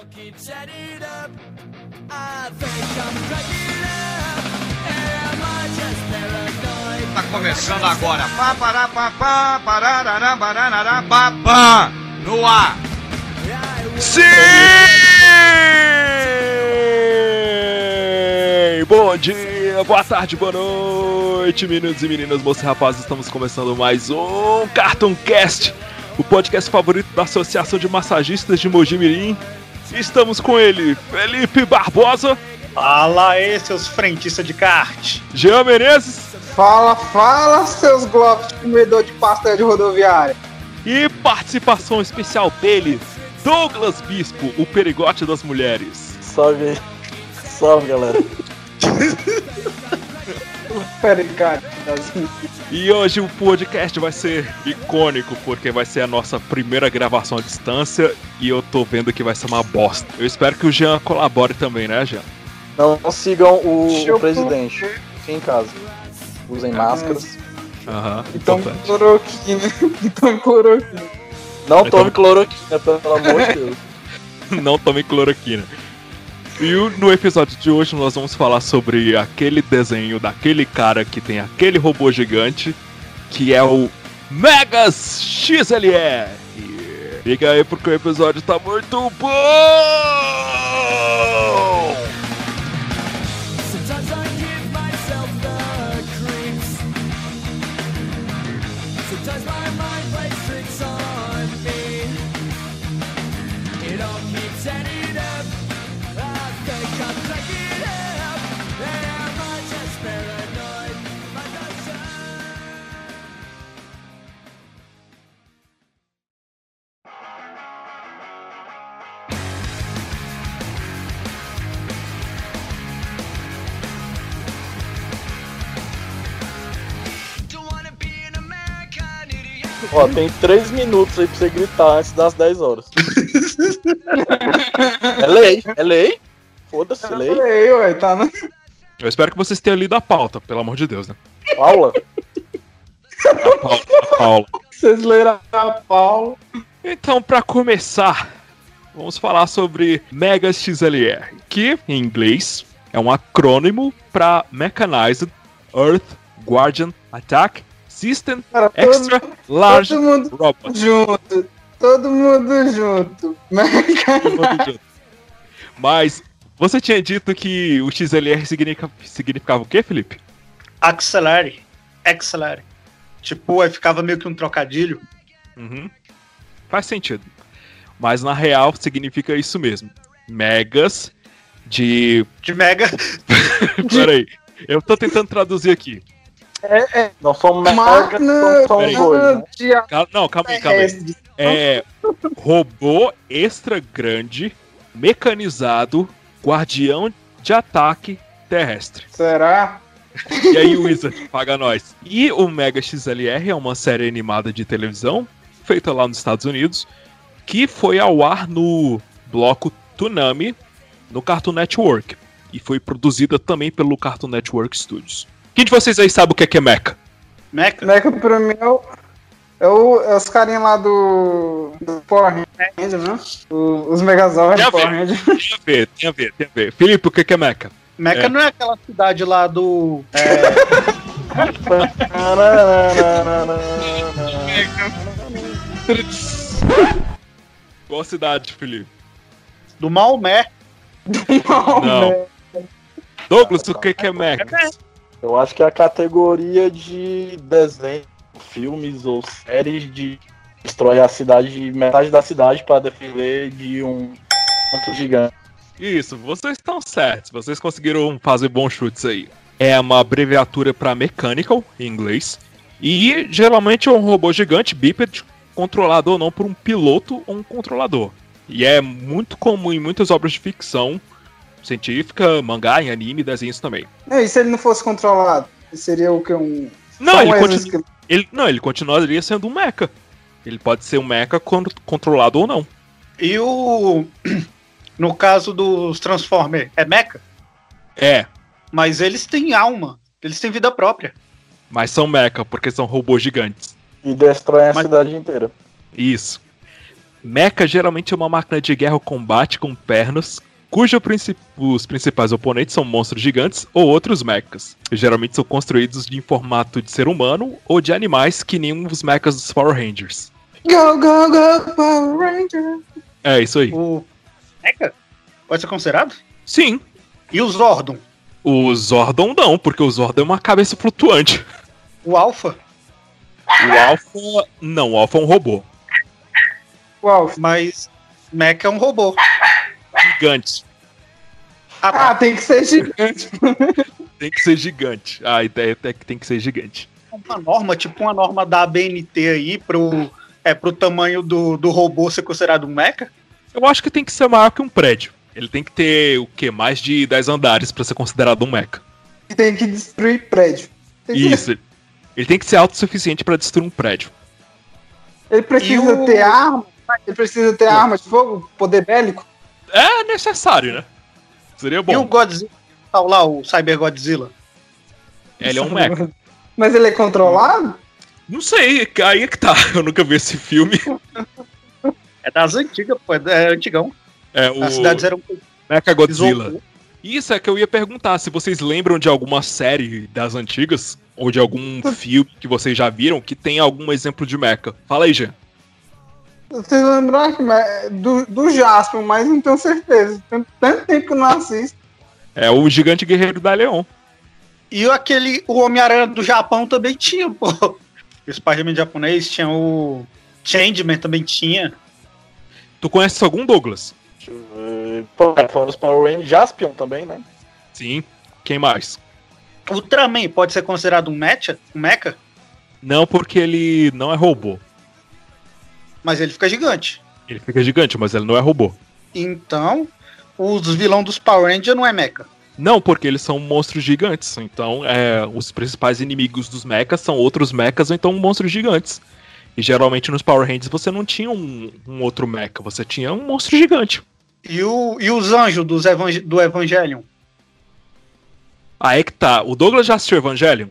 all keep setting up. I think I'm cracking up. Am I just paranoid? Tá começando agora. Pararará, bararará. No ar. Sim! Bom dia, boa tarde, boa noite, meninos e meninas, moços e rapazes. Estamos começando mais um Cartoon Cast, o podcast favorito da Associação de Massagistas de Mogi Mirim. Estamos com ele, Felipe Barbosa, Fala aí, seus frentistas de kart. Jean Menezes Fala, fala, seus globos de comedor de pastel de rodoviária. e participação especial dele, Douglas Bispo, o perigote das mulheres. Salve aí. Salve, galera. Pera aí, cara. E hoje o podcast vai ser icônico, porque vai ser a nossa primeira gravação à distância e eu tô vendo que vai ser uma bosta. Eu espero que o Jean colabore também, né, Jean? Não sigam o, o presidente. Fiquem em casa. Usem máscaras. Aham. Então, importante. cloroquina. Então, cloroquina. Não Então- tome cloroquina, pelo amor de Deus. Não tome cloroquina. E no episódio de hoje nós vamos falar sobre aquele desenho daquele cara que tem aquele robô gigante, que é o Megas XLR. Fica aí porque o episódio tá muito bom! Ó, tem 3 minutos aí pra você gritar antes das 10 horas. é lei, é lei. Foda-se, é lei. Ei, ué, tá no... Eu espero que vocês tenham lido a pauta, pelo amor de Deus, né? Paula. A pauta, a Paula. Vocês leram a Paulo. Então, pra começar, vamos falar sobre Mega XLR, que em inglês é um acrônimo para Mechanized Earth Guardian Attack System Cara, Extra todo, Large todo mundo Robot. junto. Todo mundo junto. Mas você tinha dito que o XLR significa- significava o quê, Felipe? Accelere. Accelere. Tipo, aí ficava meio que um trocadilho. Uhum. Faz sentido. Mas na real significa isso mesmo. Megas de. De mega. Peraí. Eu tô tentando traduzir aqui. Não somos mega, Máquina somos Peraí. dois, né? Cal- Não, calma aí, calma aí. É robô extra grande, mecanizado, guardião de ataque terrestre. Será? E aí, Wizard, paga nós. E o Mega XLR é uma série animada de televisão, feita lá nos Estados Unidos, que foi ao ar no bloco Toonami, no Cartoon Network. E foi produzida também pelo Cartoon Network Studios. Quem de vocês aí sabe o que é, que é Mecha? Meca. Meca pra mim é, o, é, o, é os carinhas lá do, do Power Ranger, né? O- os Megazords Tem a do Power. Ranger. Tem a ver, tem a ver, tem a ver. Felipe, o que é, que é Mecha? Meca É. não é aquela cidade lá do. É, Qual cidade, Felipe? do Maomé. Não. Douglas, o que que é Mecha? Eu acho que é a categoria de desenho, filmes ou séries de destrói a cidade, metade da cidade para defender de um monstro gigante. Isso, vocês estão certos. Vocês conseguiram fazer bons chutes aí. É uma abreviatura para mechanical, em inglês. E geralmente é um robô gigante, bípede, controlado ou não por um piloto ou um controlador. E é muito comum em muitas obras de ficção científica, mangá, em anime desenhos também. E se ele não fosse controlado? Ele seria o que? Um. Não, só ele, um continu- exoesqueleto? ele, não, ele continuaria sendo um mecha. Ele pode ser um mecha con- controlado ou não. E o. No caso dos Transformers, é Mecha? É, Mas eles têm alma. Eles têm vida própria. mas são mecha porque são robôs gigantes. E destrói a Mas- cidade inteira. Isso. Mecha geralmente é uma máquina de guerra ou combate com pernas, cujo princi- os principais oponentes são monstros gigantes ou outros mechas. Geralmente são construídos em formato de ser humano ou de animais que nem os mechas dos Power Rangers. Go, go, go, Power Ranger. É isso aí. O Mecha pode ser considerado? Sim, E o Zordon? o Zordon não, porque o Zordon é uma cabeça flutuante. O Alpha? O Alpha. Não, o Alpha é um robô. Uau. Mas Mecha é um robô. Gigante. Ah. Ah, tem que ser gigante. Tem que ser gigante. A ideia é que tem que ser gigante. uma norma, tipo uma norma da ABNT aí pro, é, pro tamanho do, do robô ser considerado um mecha? Eu acho que tem que ser maior que um prédio. Ele tem que ter o quê? Mais de 10 andares pra ser considerado um mecha. tem que destruir prédio. Tem que- Isso. Ele tem que ser autossuficiente pra destruir um prédio. Ele precisa E o- ter arma. Ele precisa ter arma de fogo, poder bélico. É necessário, né? Seria E o bom. Godzilla, tal lá, o Cyber Godzilla? Ele é um mecha. Mas ele é controlado? Não sei, aí é que tá. Eu nunca vi esse filme. É das antigas, pô, é é antigão. É o As cidades eram Mecha Godzilla. Isso é que eu ia perguntar, se vocês lembram de alguma série das antigas, ou de algum filme que vocês já viram, que tem algum exemplo de mecha. Fala aí, Jean. Vocês lembram que- mas- do, do Jasper, mas não tenho certeza. Tem tanto tempo que eu não assisto. É o Gigante Guerreiro da Leon. E aquele, o Homem-Aranha do Japão também tinha, pô. O Spider-Man japonês tinha o Changeman também tinha. Tu conhece algum Douglas? Pô, é, Fora os Power Rangers, Jaspion também, né? Sim. Quem mais? Ultraman pode ser considerado um mecha, um mecha, Não, porque ele não é robô. Mas ele fica gigante. Ele fica gigante, mas ele não é robô. Então, os vilão dos Power Rangers não é mecha. Não, porque eles são monstros gigantes. Então, é, os principais inimigos dos mechas são outros mechas ou então monstros gigantes. E geralmente nos Power Rangers você não tinha um, um outro mecha, você tinha um monstro gigante. E, o, e os anjos dos evang do Evangelion? Aí que tá. O Douglas já assistiu Evangelion?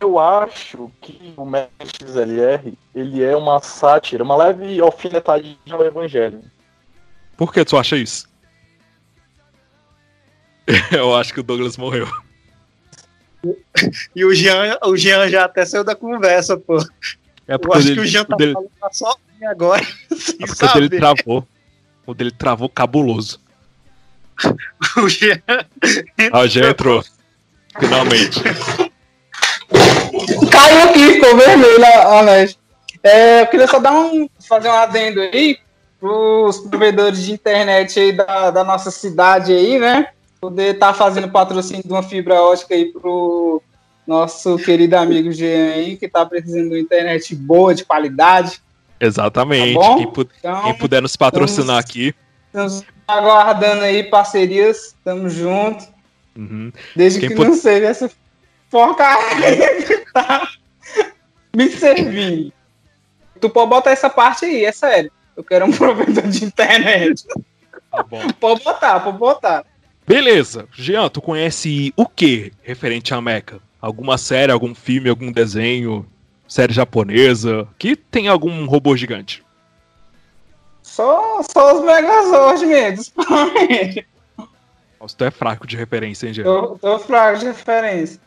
Eu acho que o Max XLR, ele é uma sátira, uma leve alfinetadinha ao Evangelho. Por que tu acha isso? Eu acho que o Douglas morreu. E o Jean, o Jean já até saiu da conversa, pô. É Eu porque acho o que o dele, Jean tá o dele, falando tá sozinho agora, sem é porque o dele saber. travou. O dele travou cabuloso. O Jean Ah, já entrou. Finalmente. Caiu aqui, ficou vermelho a a net. É, eu queria só dar um, fazer um adendo aí pros provedores de internet aí da, da nossa cidade aí, né? Poder estar fazendo patrocínio de uma fibra ótica aí pro nosso querido amigo Jean aí, que tá precisando de uma internet boa, de qualidade. Exatamente. Tá quem, pu- Então, quem puder nos patrocinar aqui. estamos aguardando aí parcerias, tamo junto. Uhum. Desde Quem que não seja essa porcaria que tá me servindo. Tu pode botar essa parte aí, é sério. Eu quero um provedor de internet. Tá bom. Pode botar, pode botar. Beleza. Jean, tu conhece o que referente a Mecha? Alguma série, algum filme, algum desenho, série japonesa, que tem algum robô gigante? Só, só os Megazord mesmo. Rangers. Nossa, tu é fraco de referência, hein, Jean? tô, tô fraco de referência.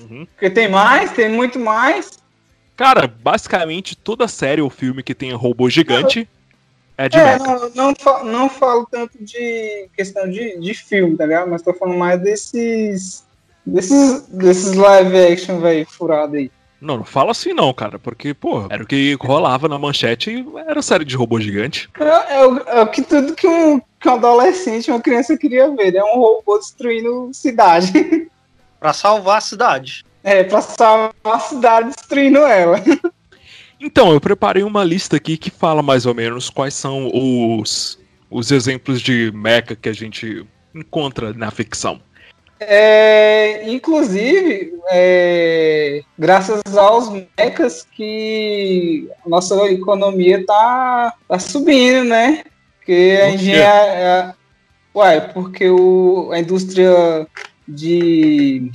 Uhum. Porque tem mais, tem muito mais. Cara, basicamente toda série ou filme que tenha robô gigante é de É, não, não, fa- não falo tanto de questão de, de filme, tá ligado? Mas tô falando mais desses. Desses, desses live action, velho, furado aí. Não, não fala assim não, cara, porque, pô, era o que rolava na manchete e era série de robô gigante. É, é o, é o que tudo que um, que um adolescente, uma criança queria ver, né? Um robô destruindo cidade. pra salvar a cidade. É, pra salvar a cidade destruindo ela. Então, eu preparei uma lista aqui que fala mais ou menos quais são os, os exemplos de mecha que a gente encontra na ficção. É, inclusive, é, graças aos mechas que a nossa economia tá, tá subindo, né? Porque a engenharia. Ué, porque o, a indústria de,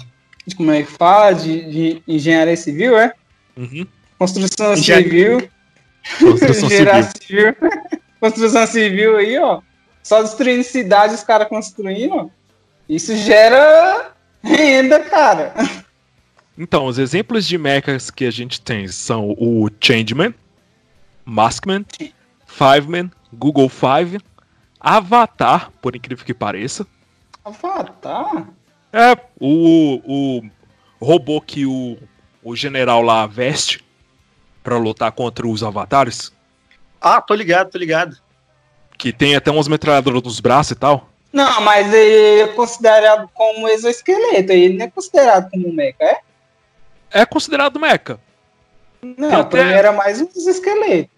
de. Como é que fala? De, de engenharia civil, é? Uhum. Construção Engenharia. civil. Construção civil. Construção civil aí, ó. Só destruindo cidade, os caras construindo. Isso gera renda, cara. Então, os exemplos de mechas que a gente tem são o Changeman, Maskman, Fiveman, Google Five, Avatar, por incrível que pareça. Avatar? É, o, o robô que o, o general lá veste pra lutar contra os avatares, Ah, tô ligado, tô ligado. que tem até umas metralhadoras nos braços e tal. Não, mas ele é considerado como exoesqueleto. Ele não é considerado como mecha, é? É considerado mecha. Não, até- mim era mais um exoesqueleto.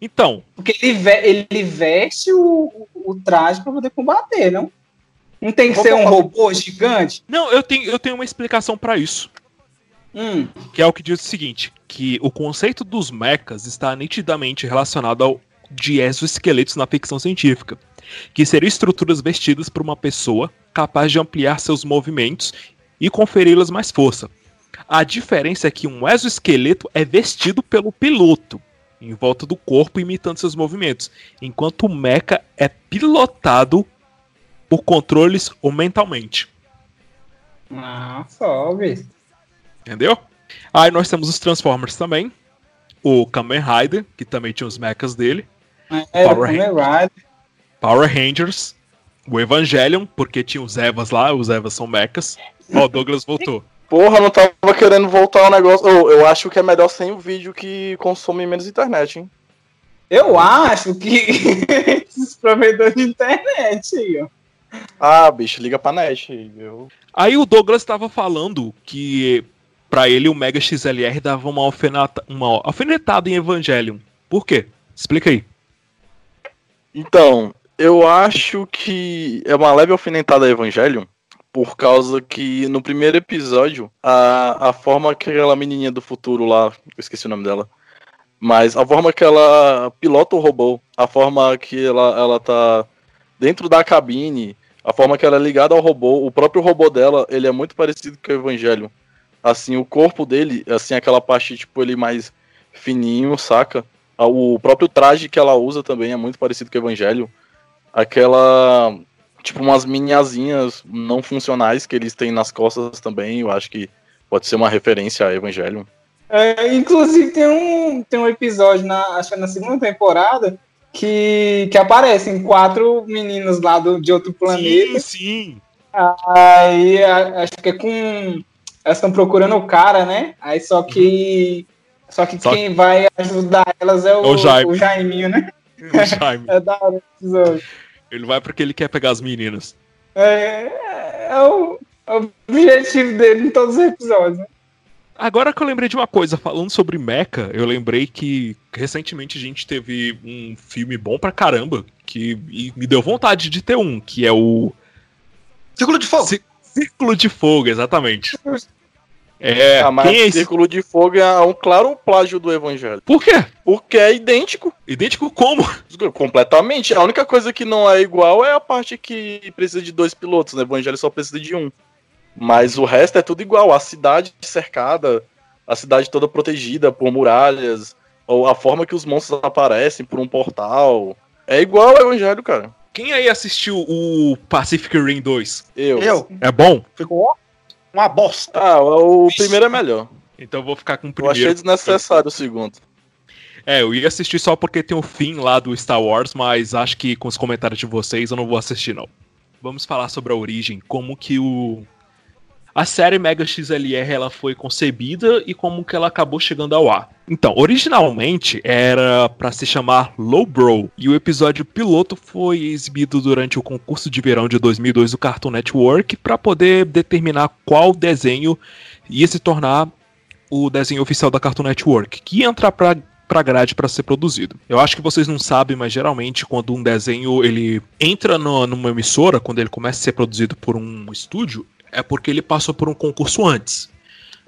Então, Porque ele, ve- ele veste o, o- o traje pra poder combater, não? Não tem que ser um robô gigante? não, eu tenho, eu tenho uma explicação pra isso. Hum, Que é o que diz o seguinte: que o conceito dos mechas está nitidamente relacionado ao de exoesqueletos na ficção científica, que seriam estruturas vestidas por uma pessoa capaz de ampliar seus movimentos e conferi-las mais força. A diferença é que um exoesqueleto é vestido pelo piloto, em volta do corpo imitando seus movimentos, enquanto o mecha é pilotado por controles ou mentalmente. ah, só, vê. Entendeu? Aí nós temos os Transformers também. O Kamen Rider, que também tinha os mechas dele. Era Power Kamen Rider. Power Rangers. O Evangelion, porque tinha os Evas lá, os Evas são mechas. Ó, o Douglas voltou. Porra, não tava querendo voltar ao negócio. Ô, eu acho que é melhor sem o vídeo que consome menos internet, hein? Eu acho que esses provedores de internet aí, ó. Ah, bicho, liga pra net. Eu... Aí o Douglas estava falando que pra ele o Mega XLR dava uma, alfenata, uma alfinetada em Evangelion. Por quê? Explica aí. Então, eu acho que é uma leve alfinetada a Evangelion, por causa que no primeiro episódio, a, a forma que aquela menininha do futuro lá, eu esqueci o nome dela, mas a forma que ela pilota o robô, a forma que ela, ela tá dentro da cabine, a forma que ela é ligada ao robô, o próprio robô dela, ele é muito parecido com o Evangelion. Assim, o corpo dele, assim, aquela parte, tipo, ele mais fininho, saca? O próprio traje que ela usa também é muito parecido com o Evangelho. Aquela. Tipo, umas miniazinhas não funcionais que eles têm nas costas também, eu acho que pode ser uma referência a Evangelho. É, inclusive tem um, tem um episódio, na, acho que é na segunda temporada, que, que aparecem quatro meninos lá do, de outro planeta. sim. Aí a- acho que é com. Elas estão procurando o cara, né? Aí só que. Só que Só quem vai ajudar elas é o, o Jaime. o Jaiminho, né? O Jaime. É da hora. Ele vai porque ele quer pegar as meninas. É, é o, é o objetivo dele em todos os episódios, né? Agora que eu lembrei de uma coisa, falando sobre Mecha, eu lembrei que recentemente a gente teve um filme bom pra caramba, que e me deu vontade de ter um, que é o Círculo de fogo. Cí- Círculo de Fogo, exatamente. É, ah, mas quem é esse? Círculo de Fogo é um claro plágio do Evangelho. Por quê? Porque é idêntico. Idêntico como? Completamente. A única coisa que não é igual é a parte que precisa de dois pilotos, né? O Evangelho só precisa de um. Mas o resto é tudo igual. A cidade cercada, a cidade toda protegida por muralhas, ou a forma que os monstros aparecem por um portal. É igual ao Evangelho, cara. Quem aí assistiu o Pacific Rim 2? Eu. Eu. É bom? Ficou uma bosta. Ah, o primeiro é melhor. Então eu vou ficar com o Eu achei primeiro. desnecessário o segundo. É, eu ia assistir só porque tem o fim lá do Star Wars, mas acho que com os comentários de vocês eu não vou assistir não. Vamos falar sobre a origem, como que o a série Mega XLR ela foi concebida e como que ela acabou chegando ao ar. Então, originalmente era pra se chamar Low Bro e o episódio piloto foi exibido durante o concurso de verão de 2002 do Cartoon Network para poder determinar qual desenho ia se tornar o desenho oficial da Cartoon Network, que ia entrar pra, pra grade para ser produzido. Eu acho que vocês não sabem, mas geralmente quando um desenho ele entra no- numa emissora, quando ele começa a ser produzido por um estúdio, é porque ele passou por um concurso antes.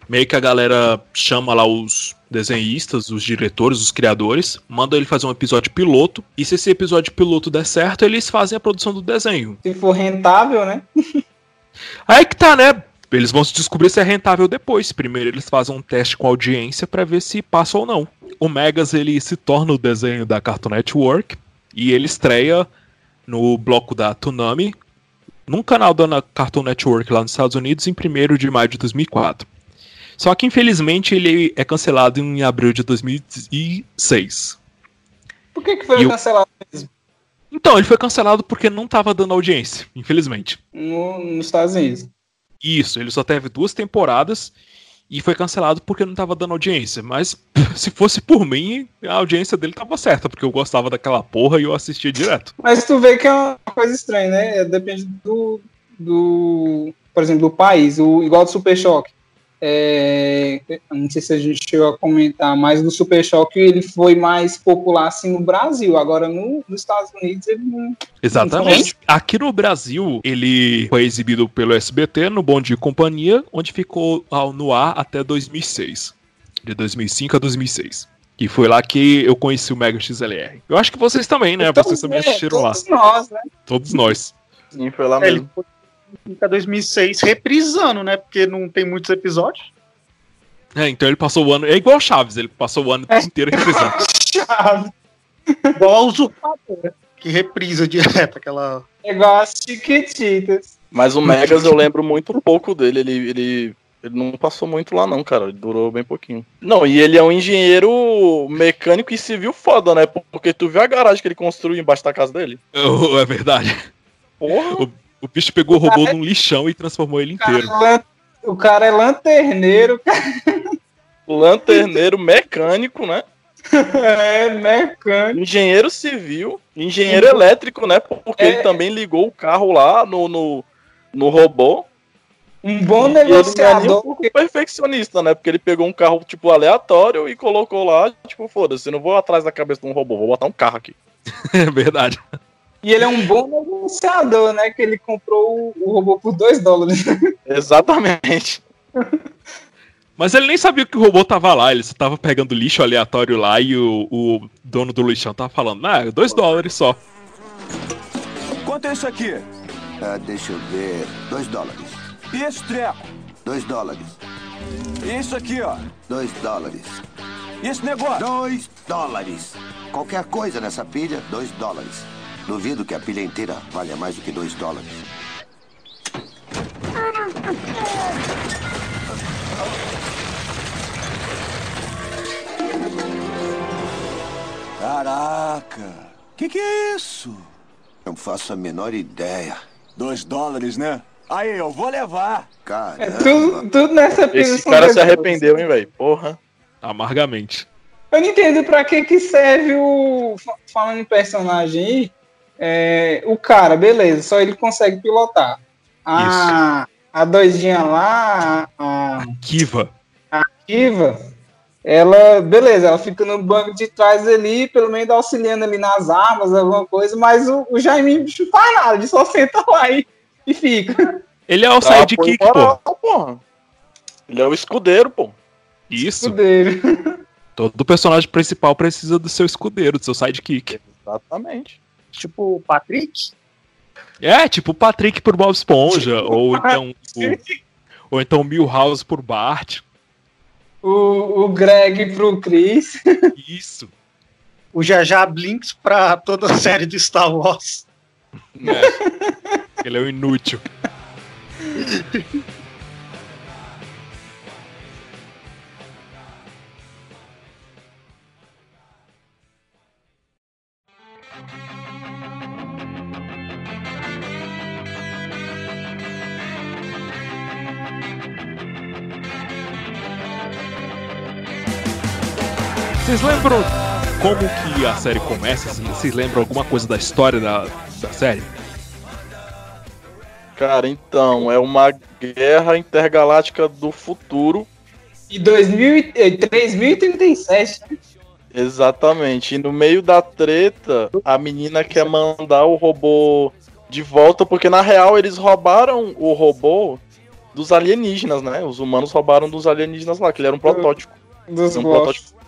Meio que a galera chama lá os desenhistas, os diretores, os criadores, manda ele fazer um episódio piloto, e se esse episódio piloto der certo, eles fazem a produção do desenho. Se for rentável, né? Aí que tá, né? eles vão se descobrir se é rentável depois. Primeiro eles fazem um teste com audiência pra ver se passa ou não. O Megas ele se torna o desenho da Cartoon Network e ele estreia no bloco da Toonami, num canal da Cartoon Network lá nos Estados Unidos, em 1 de maio de 2004. Só que infelizmente ele é cancelado em abril de 2006. Por que, que foi E cancelado mesmo Então, ele foi cancelado porque não tava dando audiência, infelizmente. no, nos Estados Unidos? Isso, ele só teve duas temporadas e foi cancelado porque não tava dando audiência. Mas se fosse por mim, a audiência dele tava certa, porque eu gostava daquela porra e eu assistia direto. Mas tu vê que é uma coisa estranha, né? Depende do, do por exemplo, do país. O, igual do Super Choque. É, não sei se a gente chegou a comentar, mas do Super Choque ele foi mais popular assim no Brasil. Agora no, nos Estados Unidos ele não. Exatamente. Aqui no Brasil, ele foi exibido pelo SBT no Bom Dia e Companhia, onde ficou ao- no ar até 2006. De 2005 a 2006. E foi lá que eu conheci o Mega XLR. Eu acho que vocês também, né? Então, vocês também é, assistiram lá. todos nós, né? Todos nós. Sim, foi lá É, ele até 2006 reprisando, né? Porque não tem muitos episódios. É, então ele passou o ano. É igual Chaves, ele passou o ano inteiro reprisando. Chave. Igual a Usurpadora, que reprisa direto aquela. É igual as Chiquititas. Mas o Megas eu lembro muito pouco dele. Ele, ele, ele não passou muito lá, não, cara. Ele durou bem pouquinho. Não, e ele é um engenheiro mecânico e civil foda, né? Porque tu viu a garagem que ele construiu embaixo da casa dele? Oh, é verdade. Porra! O bicho pegou o robô num lixão e transformou ele O cara, inteiro. é lan- o cara é lanterneiro, Lanterneiro mecânico, né? é mecânico. Engenheiro civil, engenheiro elétrico, né? Porque É. ele também ligou o carro lá no, no, no robô. Um bom E ele não é nem um negociador. pouco perfeccionista, né? Porque ele pegou um carro, tipo, aleatório e colocou lá, tipo, foda-se, eu não vou atrás da cabeça de um robô, vou botar um carro aqui. É verdade. E ele é um bom negociador, né? Que ele comprou o, robô por 2 dólares. Exatamente. Mas ele nem sabia que o robô tava lá, ele só tava pegando lixo aleatório lá e o, o dono do lixão tava falando, ah, dois dólares só. Quanto é isso aqui? Ah, deixa eu ver. Dois dólares. E esse treco? Dois dólares. E isso aqui, ó? Dois dólares. E esse negócio? Dois dólares. Qualquer coisa nessa pilha, dois dólares. Duvido que a pilha inteira valha mais do que dois dólares. Caraca! Que que é isso? Não faço a menor ideia. Dois dólares, né? Aí, eu vou levar. Caramba. É tudo, tudo nessa pilha Esse cara se arrependeu, hein, velho? Porra. Amargamente. Eu não entendo pra que que serve o. fa- Falando em personagem aí, é, o cara, beleza, só ele consegue pilotar. A, a doidinha lá, a Kiva. Kiva, ela, beleza, ela fica no banco de trás ali, pelo menos auxiliando ali nas armas, alguma coisa, mas o, o Jaime bicho não faz nada, ele só senta lá e, e fica. Ele é o Tá, sidekick, pô. porra. Ele é o escudeiro, pô. Isso. Escudeiro. Todo personagem principal precisa do seu escudeiro, do seu sidekick. Exatamente. Tipo o Patrick. É, tipo o Patrick por Bob Esponja, ou então o, ou então o Milhouse por Bart. O, o Greg pro Chris. Isso. O Jajá Blinks pra toda a série de Star Wars. É. Ele é o inútil. Vocês lembram como que a série começa? assim? Vocês lembram alguma coisa da história da, da série? Cara, então, é uma guerra intergaláctica do futuro. E 2000, e- eh, 3037. né? Exatamente. E no meio da treta, a menina quer mandar o robô de volta, porque na real eles roubaram o robô dos alienígenas, né? Os humanos roubaram dos alienígenas lá, que ele era um protótipo. Dos um protótipo.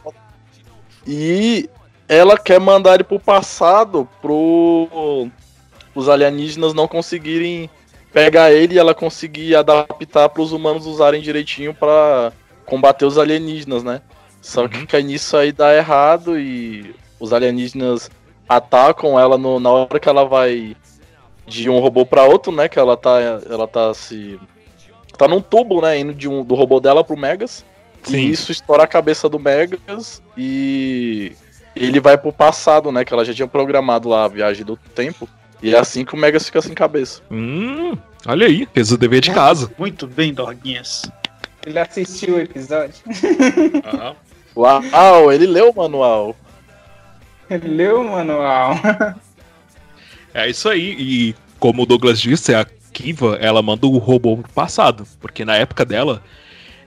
E ela quer mandar ele pro passado pro os alienígenas não conseguirem pegar ele e ela conseguir adaptar para os humanos usarem direitinho para combater os alienígenas, né? Só Uhum. que cai nisso aí dá errado e os alienígenas atacam ela no- na hora que ela vai de um robô para outro, né? Que ela tá ela tá se tá num tubo, né, indo de um, do robô dela pro Megas. Sim. E isso estoura a cabeça do Megas e ele vai pro passado, né, que ela já tinha programado lá a viagem do tempo. E é assim que o Megas fica sem cabeça. Hum, olha aí, fez o dever de casa. Muito bem, Dorguinhas. Ele assistiu o episódio. Uau, ele leu o manual. Ele leu o manual. É isso aí, e como o Douglas disse, a Kiva, ela manda o robô pro passado, porque na época dela,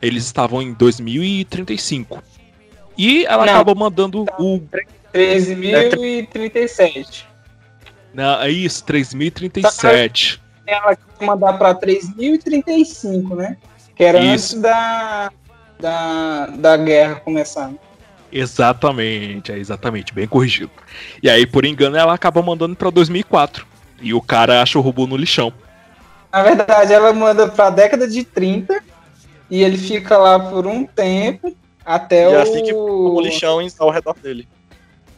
eles estavam em 2035. E ela Não. acaba mandando o. 13.037. Não, é isso, 3037. Ela mandar pra 3.035, né? Que era Isso. antes da, da, da guerra começar. Exatamente, é exatamente, bem corrigido. E aí, por engano, ela acaba mandando pra 2004. E o cara acha o robô no lixão. Na verdade, ela manda pra década de 30 e ele fica lá por um tempo até E o. assim que o lixão ao redor dele.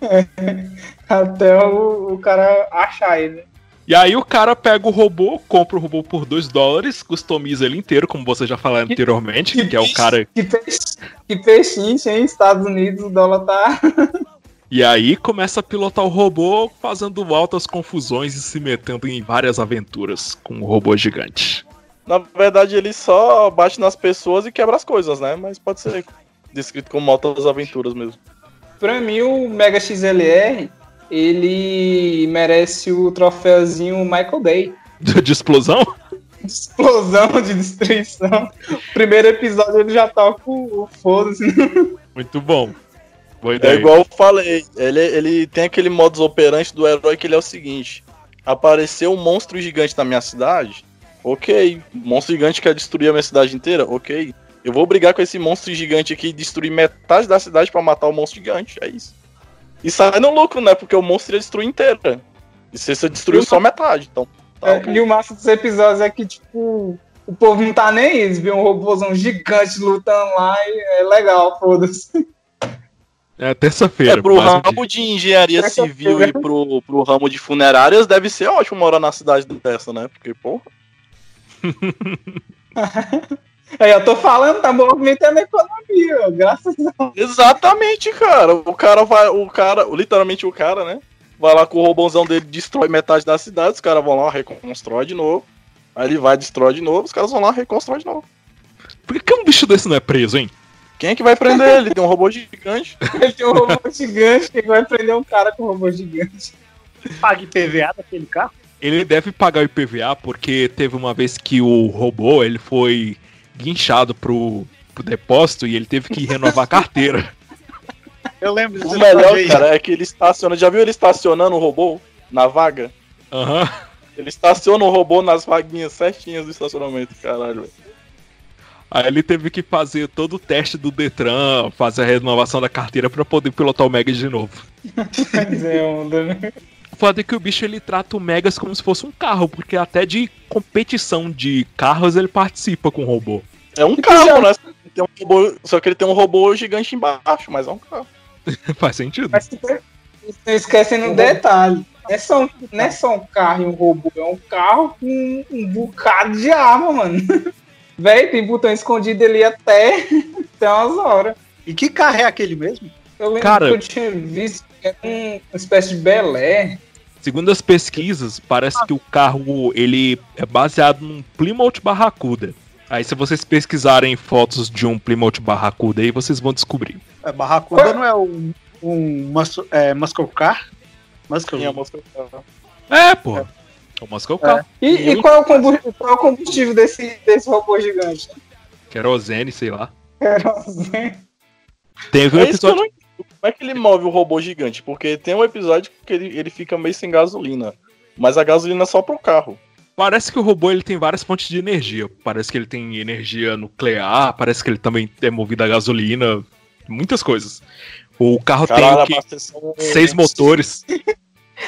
Até o, o cara achar ele. E aí o cara pega o robô, compra o robô por 2 dólares, customiza ele inteiro, como você já falou anteriormente, que é o cara. Que, peixe, que peixinho, hein? Estados Unidos, o dólar tá. E aí começa a pilotar o robô, fazendo altas confusões e se metendo em várias aventuras com o robô gigante. Na verdade, ele só bate nas pessoas e quebra as coisas, né? Mas pode ser descrito como altas aventuras mesmo. Pra mim, o Mega XLR, ele merece o troféuzinho Michael Bay. De explosão? De explosão, de destruição. Primeiro episódio ele já tá com o foda-se. Muito bom. Boa É igual eu falei, ele, ele tem aquele modus operandi do herói que ele é o seguinte: apareceu um monstro gigante na minha cidade, ok. Monstro gigante quer destruir a minha cidade inteira, ok. Eu vou brigar com esse monstro gigante aqui e destruir metade da cidade pra matar o monstro gigante, é isso. E sai no lucro, né? Porque o monstro ia destruir inteira. E você destruiu só metade, então. Tá, É, ok. e o massa dos episódios é que, tipo, o povo não tá nem aí. Eles vêem um robôzão gigante lutando lá e é legal, foda-se. É terça-feira. É, pro ramo de engenharia civil e pro, pro ramo de funerárias deve ser ótimo morar na cidade dessa, né? Porque, porra. Aí eu tô falando, tá movimentando a economia, graças a Exatamente, cara. O cara vai. O cara, literalmente o cara, né? Vai lá com o robôzão dele, destrói metade da cidade, os caras vão lá, reconstrói de novo. Aí ele vai, destrói de novo, os caras vão lá, reconstrói de novo. Por que, um bicho desse não é preso, hein? Quem é que vai prender ele? Tem um robô gigante. Ele tem um robô gigante, que vai prender um cara com um robô gigante. Pague PVA daquele carro. Ele deve pagar o IPVA porque teve uma vez que o robô ele foi guinchado pro, pro depósito e ele teve que renovar a carteira. Eu lembro O desse melhor, cara, é que ele estaciona. Já viu ele estacionando o robô na vaga? Aham. Ele estaciona o robô nas vaguinhas certinhas do estacionamento, caralho. velho. Aí ele teve que fazer todo o teste do Detran, fazer a renovação da carteira pra poder pilotar o Mega de novo. Mas é onda, né? O foda é que o bicho ele trata o Megas como se fosse um carro, porque até de competição de carros ele participa com o robô. É um carro, né? Tem um robô, só que ele tem um robô gigante embaixo, mas é um carro. Faz sentido. Mas vocês não esquecem um detalhe. Não é, só um, não é só um carro e um robô, é um carro com um bocado de arma, mano. Véi, tem botão escondido ali até, até umas horas. E que carro é aquele mesmo? Eu lembro Cara- que eu tinha visto que era um- uma espécie de Belé. Segundo as pesquisas, parece que o carro ele é baseado num Plymouth Barracuda. Aí se vocês pesquisarem fotos de um Plymouth Barracuda aí, vocês vão descobrir. É, Barracuda não é um, um mus, é, Muscle Car? Muscle Sim, a música. É, pô. É o Moscow Car. E, e qual, é o combustível, qual é o combustível desse, desse robô gigante? Querosene, sei lá. Querosene. Teve um É isso que eu episódio. Como é que ele move o robô gigante? Porque tem um episódio que ele, ele fica meio sem gasolina. Mas a gasolina é só pro carro. Parece que o robô ele tem várias fontes de energia. Parece que ele tem energia nuclear, parece que ele também é movido a gasolina, muitas coisas. O carro Caralho, tem o quê? abastecer um- seis motores.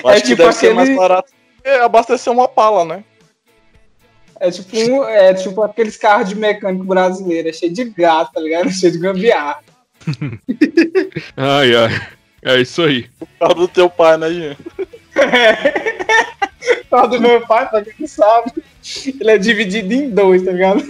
Eu acho É que tipo deve ser aquele- mais barato é abastecer uma pala, né? É tipo, um, é tipo aqueles carros de mecânico brasileiro, é cheio de gato, tá ligado? Cheio de gambiarra. Ai, ai. É isso aí. O carro do teu pai, né, Jean? Só do meu pai, pra quem não sabe, ele é dividido em dois, tá ligado?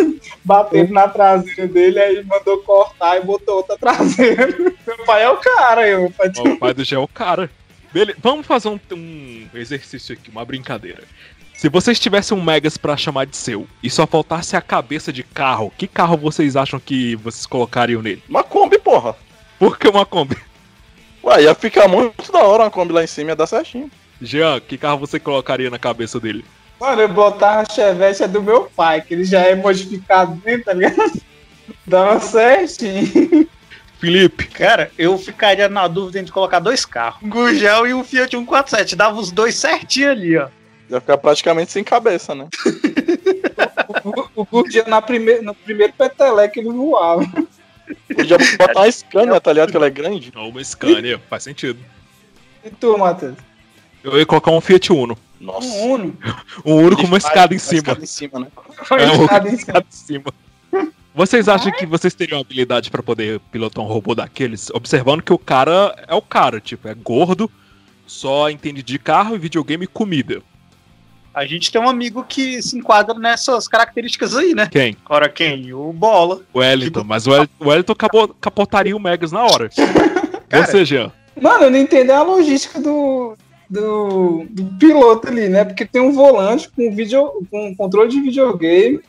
Batendo na traseira dele, aí mandou cortar e botou outra traseira. Meu pai é o cara, eu. meu pai o pai do Gé é o cara. Beleza, vamos fazer um, um exercício aqui, uma brincadeira. Se vocês tivessem um Megas pra chamar de seu e só faltasse a cabeça de carro, que carro vocês acham que vocês colocariam nele? Uma Kombi, porra. Por que uma Kombi? Ué, ia ficar muito da hora uma Kombi lá em cima, ia dar certinho. Jean, que carro você colocaria na cabeça dele? Mano, eu botar a Chevette é do meu pai, que ele já é modificado dentro, tá ligado? Dava certinho. Felipe, Cara, eu ficaria na dúvida entre colocar dois carros. Um Gurgel e um Fiat 147. Dava os dois certinho ali, ó. Ia ficar praticamente sem cabeça, né? O, o Gurgel na primeir, no primeiro peteleco ele voava. Podia botar uma Scania, tá ligado? Que ela é grande. ou uma Scania, faz sentido. E tu, Matheus? Eu ia colocar um Fiat Uno. Nossa. Um Uno. Um Uno com uma escada em cima. escada em cima, né? É, uma escada em cima. escada em cima. Vocês acham que vocês teriam habilidade pra poder pilotar um robô daqueles? Observando que o cara é o cara, tipo, é gordo, só entende de carro, videogame e comida. A gente tem um amigo que se enquadra nessas características aí, né? Quem? Ora, quem? O Bola. O Wellington. Mas o Wellington, o Wellington acabou- capotaria o Megas na hora. Cara, Você, Jean. Mano, eu não entendo a logística do, do, do piloto ali, né? Porque tem um volante com, vídeo, com controle de videogame,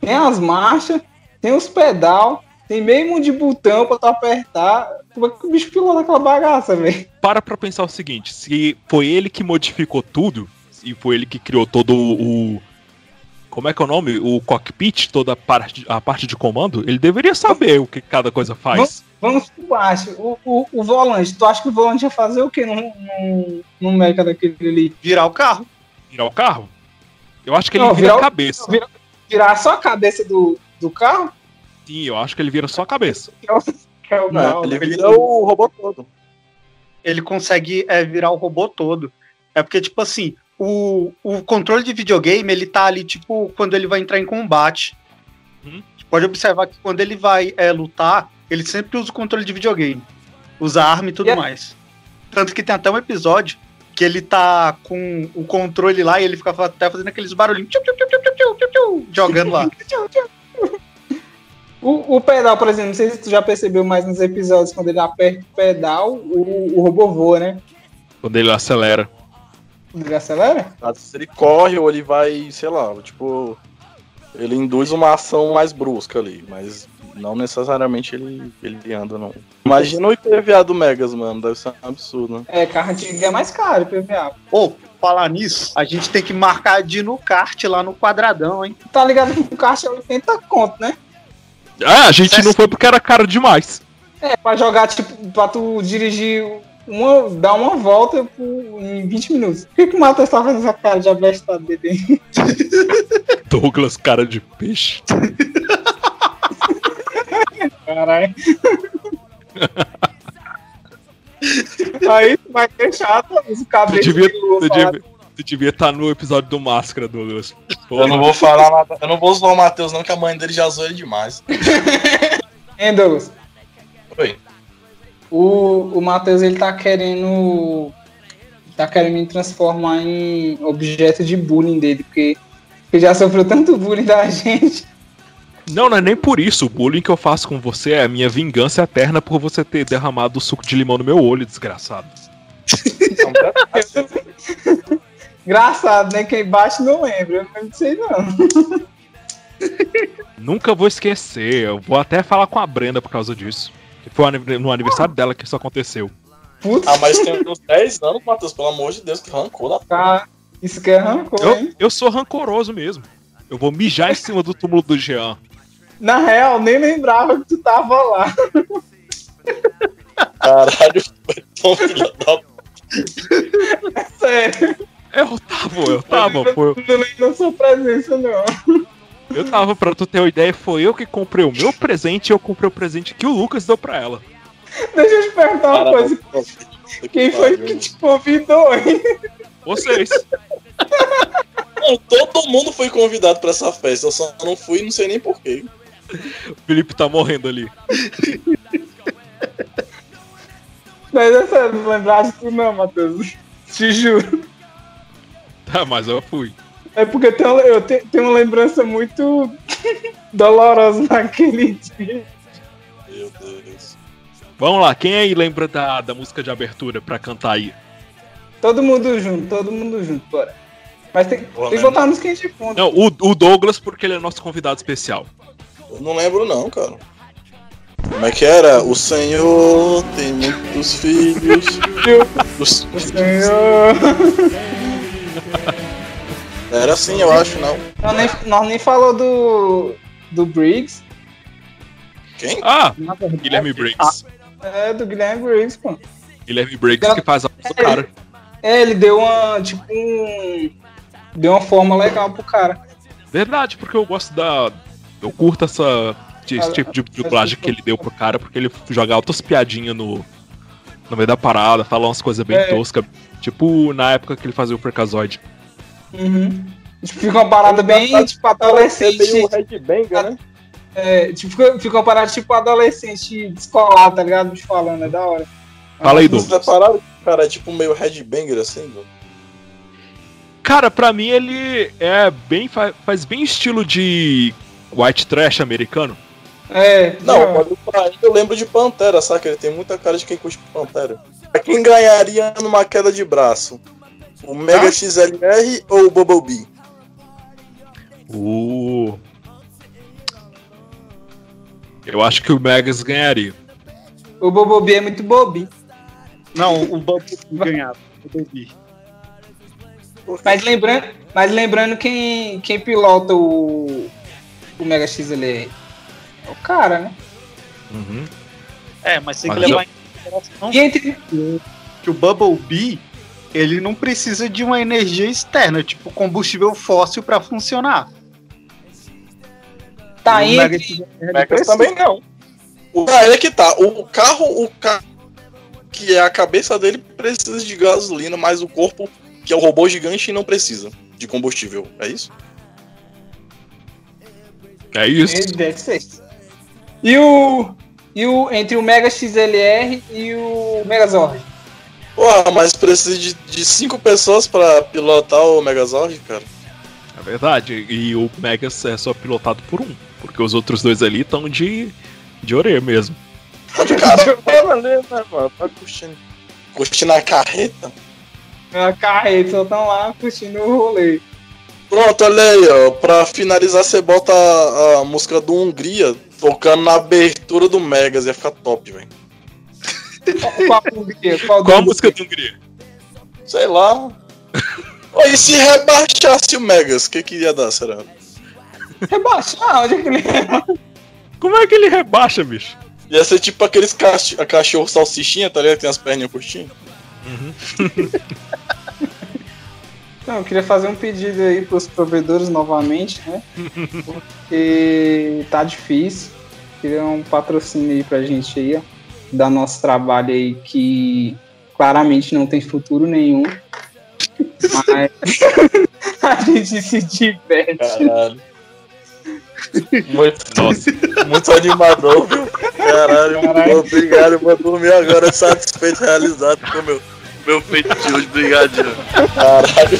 tem as marchas, tem os pedal, tem meio mundo de botão pra tu apertar. Como é que o bicho pilota aquela bagaça, velho? Para pra pensar o seguinte: se foi ele que modificou tudo, e foi ele que criou todo o. Como é que é o nome? O cockpit, toda a parte, a parte de comando, ele deveria saber o que cada coisa faz. Vamos por baixo. O, o, o volante, tu acha que o volante ia fazer o quê num, num, num meca daquele ali? Virar o carro. Virar o carro? Eu acho que ele Não, vira virar a cabeça. Virar, virar só a cabeça do, do carro? Sim, eu acho que ele vira só a cabeça. Que é o Não, ele né? vira o robô todo. Ele consegue é, virar o robô todo. É porque, tipo assim, o, o controle de videogame, ele tá ali, tipo, quando ele vai entrar em combate. Uhum. Pode observar que quando ele vai é, lutar, ele sempre usa o controle de videogame. Usa arma e tudo E é- mais. Tanto que tem até um episódio que ele tá com o controle lá e ele fica até fazendo aqueles barulhinhos. tchiu, tchiu, tchiu, jogando lá. O, o pedal, por exemplo, não sei se tu já percebeu mais nos episódios, quando ele aperta o pedal, o, o robô voa, né? Quando ele acelera. Ele acelera? Se ele corre ou ele vai, sei lá, tipo. Ele induz uma ação mais brusca ali, mas não necessariamente ele, ele anda, não. Imagina o IPVA do Megas, mano, deve ser um absurdo, né? É, carro antigo é mais caro, PVA. Ô, falar nisso, a gente tem que marcar de ir no kart lá no quadradão, hein? Tá ligado que o caixa é 80 conto, né? Ah, a gente não foi porque era caro demais. É, pra jogar, tipo, pra tu dirigir uma, dar uma volta por- em 20 minutos. Por que, que o Matheus tá fazendo essa cara de abestado dele? Douglas, cara de peixe. Caralho. aí tu vai ter chato, o Você cabelo devia você devia- você devia estar no episódio do Máscara, Douglas. Eu não vou falar nada, eu não vou zoar o Matheus, não, que a mãe dele já zoou ele demais. Hein, Douglas? Oi. O, o Matheus, ele tá querendo. Tá querendo me transformar em objeto de bullying dele, porque ele já sofreu tanto bullying da gente. Não, não é nem por isso. O bullying que eu faço com você é a minha vingança eterna por você ter derramado o suco de limão no meu olho, desgraçado. Engraçado, né? Quem bate não lembra. Eu não sei não. Nunca vou esquecer. Eu vou até falar com a Brenda por causa disso. Que foi no aniversário dela que isso aconteceu. Putz, Ah, mas tem uns 10 anos, Matheus, pelo amor de Deus, que rancor da tá. Isso que é rancor, Eu, hein? eu sou rancoroso mesmo. Eu vou mijar em cima do túmulo do Jean. Na real, nem lembrava que tu tava lá. caralho. Foi tão filha da Sério. Eu tava, eu tava. Foi, Eu não lembro da sua presença, não. Eu tava, pra tu ter uma ideia, foi eu que comprei o meu presente e eu comprei o presente que o Lucas deu pra ela. Deixa eu te perguntar uma coisa. Quem foi que te convidou, hein? Vocês. Não, todo mundo foi convidado pra essa festa. Eu só não fui, não sei nem porquê. O Felipe tá morrendo ali. Mas essa não de tu não, Matheus. Te juro. Tá, mas eu fui. É porque eu tenho, eu te- tenho uma lembrança muito dolorosa naquele dia. Meu Deus. Vamos lá, quem aí lembra da, da música de abertura pra cantar aí? Todo mundo junto, todo mundo junto, bora. Mas tem, tem que lembrar. botar a música de ponta. Não, o, o Douglas, porque ele é nosso convidado especial. Eu não lembro não, cara. Como é que era? O Senhor tem muitos filhos. Os- Senhor. Era assim, eu acho, não. Nós nem, nós nem falou do. do Briggs. Quem? Ah. Guilherme Briggs. É, do Guilherme Briggs, pô. Guilherme Briggs que faz a voz do cara. É, ele deu uma. Tipo um. Deu uma forma legal pro cara. Verdade, porque eu gosto da. Eu curto essa, esse tipo de dublagem que ele deu pro cara, porque ele joga altas piadinhas no, no meio da parada, fala umas coisas bem É. toscas. Tipo na época que ele fazia o Freakazoid. Uhum. Tipo, fica uma parada bem, tipo, adolescente. meio headbanger, né? É, tipo, fica, fica uma parada tipo adolescente descolado, tá ligado? Bicho falando, é da hora. Fala aí, Douglas. cara é tipo meio headbanger assim, mano? Cara, pra mim ele é bem. fa- faz bem estilo de white trash americano. É, Não, mas pra ele eu lembro de Pantera, saca? Ele tem muita cara de quem curte Pantera. Quem ganharia numa queda de braço? O Mega XLR ou o Bumblebee? O. Eu acho que o Megas ganharia. o Bobobi é muito bobinho. Não, o Bumblebee ganhava. o. Mas lembrando, mas lembrando quem, quem pilota o, o Mega XLR. É o cara, né? Uhum. É, mas tem que levar em consideração E entre. que o Bumblebee, ele não precisa de uma energia externa, tipo combustível fóssil pra funcionar. Tá O entre. Mega XLR Megas também não. O, ah, ele é que tá. O carro, o carro que é a cabeça dele precisa de gasolina, mas o corpo, que é o robô gigante, não precisa de combustível. É isso? É isso. Deve ser. E o. E o. Entre o Mega XLR e o Megazord. Porra, mas precisa de, de cinco pessoas pra pilotar o Megazord, cara. É verdade. E o Megas é só pilotado por um. Porque os outros dois ali estão de, de orelha mesmo. Tá de ali, né, mano? Tá curtindo. Curtindo a carreta. A carreta só estão lá curtindo o rolê. Pronto, olha aí, ó. Pra finalizar, você bota a, a música do Hungria tocando na abertura do Megas. Ia ficar top, velho. Qual, qual, qual, a música do Hungria? Sei lá. E se rebaixasse o Megas, o que, que ia dar, será? Rebaixar? Onde é que ele Como é que ele rebaixa, bicho? Ia ser tipo aqueles cach cachorro salsichinha, tá ligado? Que tem as perninhas curtinhas. Não, eu queria fazer um pedido aí pros provedores novamente, né? Porque tá difícil. Queria um patrocínio aí pra gente aí, ó. Da nosso trabalho aí que claramente não tem futuro nenhum. Mas a gente se diverte. Caralho. Muito, Nossa. muito animador, viu? Caralho, Caralho. obrigado. Vou dormir agora satisfeito, realizado com o meu, meu feito de hoje. Obrigadinho. Caralho.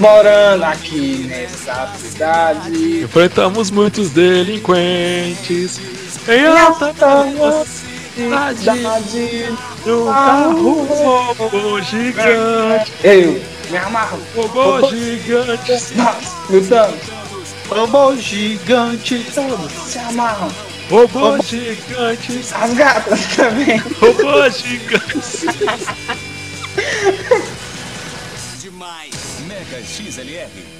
Morando aqui nessa cidade. Enfrentamos muitos delinquentes em alta. Cidade. Um carro robô gigante. Eu me amarro. Robô gigante. Nós lutamos. Robô gigante. Todos se amarram. Robô gigante. As gatas também. Robô gigante. Demais. Mega XLR.